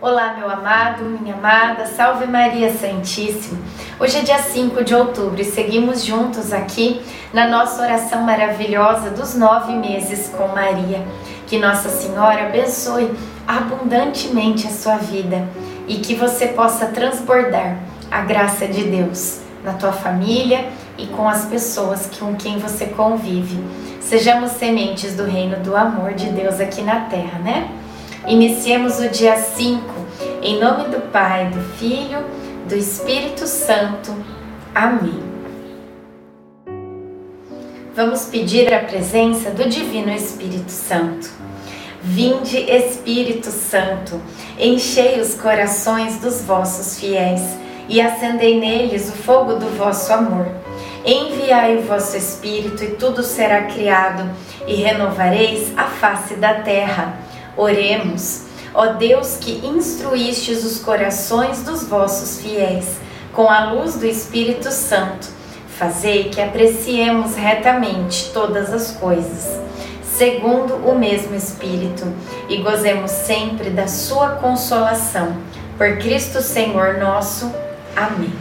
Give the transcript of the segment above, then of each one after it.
Olá, meu amado, minha amada, salve Maria Santíssima. Hoje é dia 5 de outubro e seguimos juntos aqui na nossa oração maravilhosa dos nove meses com Maria. Que Nossa Senhora abençoe abundantemente a sua vida e que você possa transbordar a graça de Deus na tua família e com as pessoas com quem você convive. Sejamos sementes do reino do amor de Deus aqui na terra, né? Iniciemos o dia 5, em nome do Pai, do Filho, do Espírito Santo. Amém. Vamos pedir a presença do Divino Espírito Santo. Vinde, Espírito Santo, enchei os corações dos vossos fiéis e acendei neles o fogo do vosso amor. Enviai o vosso Espírito e tudo será criado, e renovareis a face da terra. Oremos, ó Deus que instruístes os corações dos vossos fiéis com a luz do Espírito Santo, fazei que apreciemos retamente todas as coisas, segundo o mesmo Espírito, e gozemos sempre da sua consolação. Por Cristo Senhor nosso. Amém.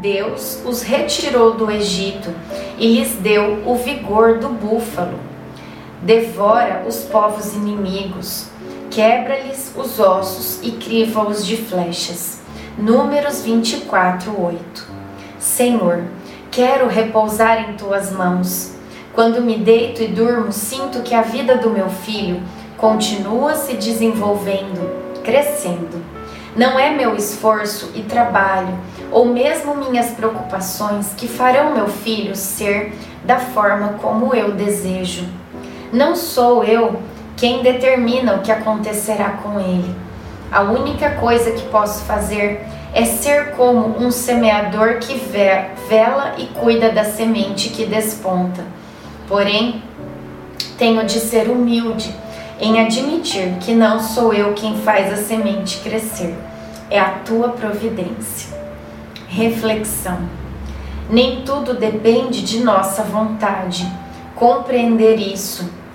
Deus os retirou do Egito e lhes deu o vigor do búfalo. Devora os povos inimigos, quebra-lhes os ossos e criva-os de flechas. Números 24, 8. Senhor, quero repousar em tuas mãos. Quando me deito e durmo, sinto que a vida do meu filho continua se desenvolvendo, crescendo. Não é meu esforço e trabalho, ou mesmo minhas preocupações, que farão meu filho ser da forma como eu desejo. Não sou eu quem determina o que acontecerá com ele. A única coisa que posso fazer é ser como um semeador que vela e cuida da semente que desponta. Porém, tenho de ser humilde em admitir que não sou eu quem faz a semente crescer, é a tua providência. Reflexão: nem tudo depende de nossa vontade. Compreender isso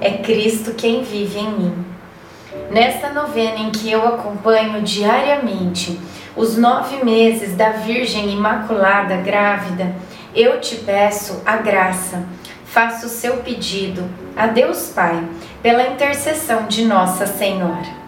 é Cristo quem vive em mim. Nesta novena em que eu acompanho diariamente os nove meses da Virgem Imaculada grávida, eu te peço a graça, faço o seu pedido a Deus Pai, pela intercessão de Nossa Senhora.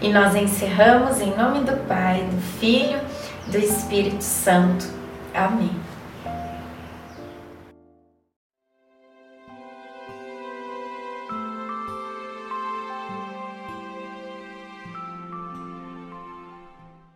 E nós encerramos em nome do Pai, do Filho, do Espírito Santo. Amém.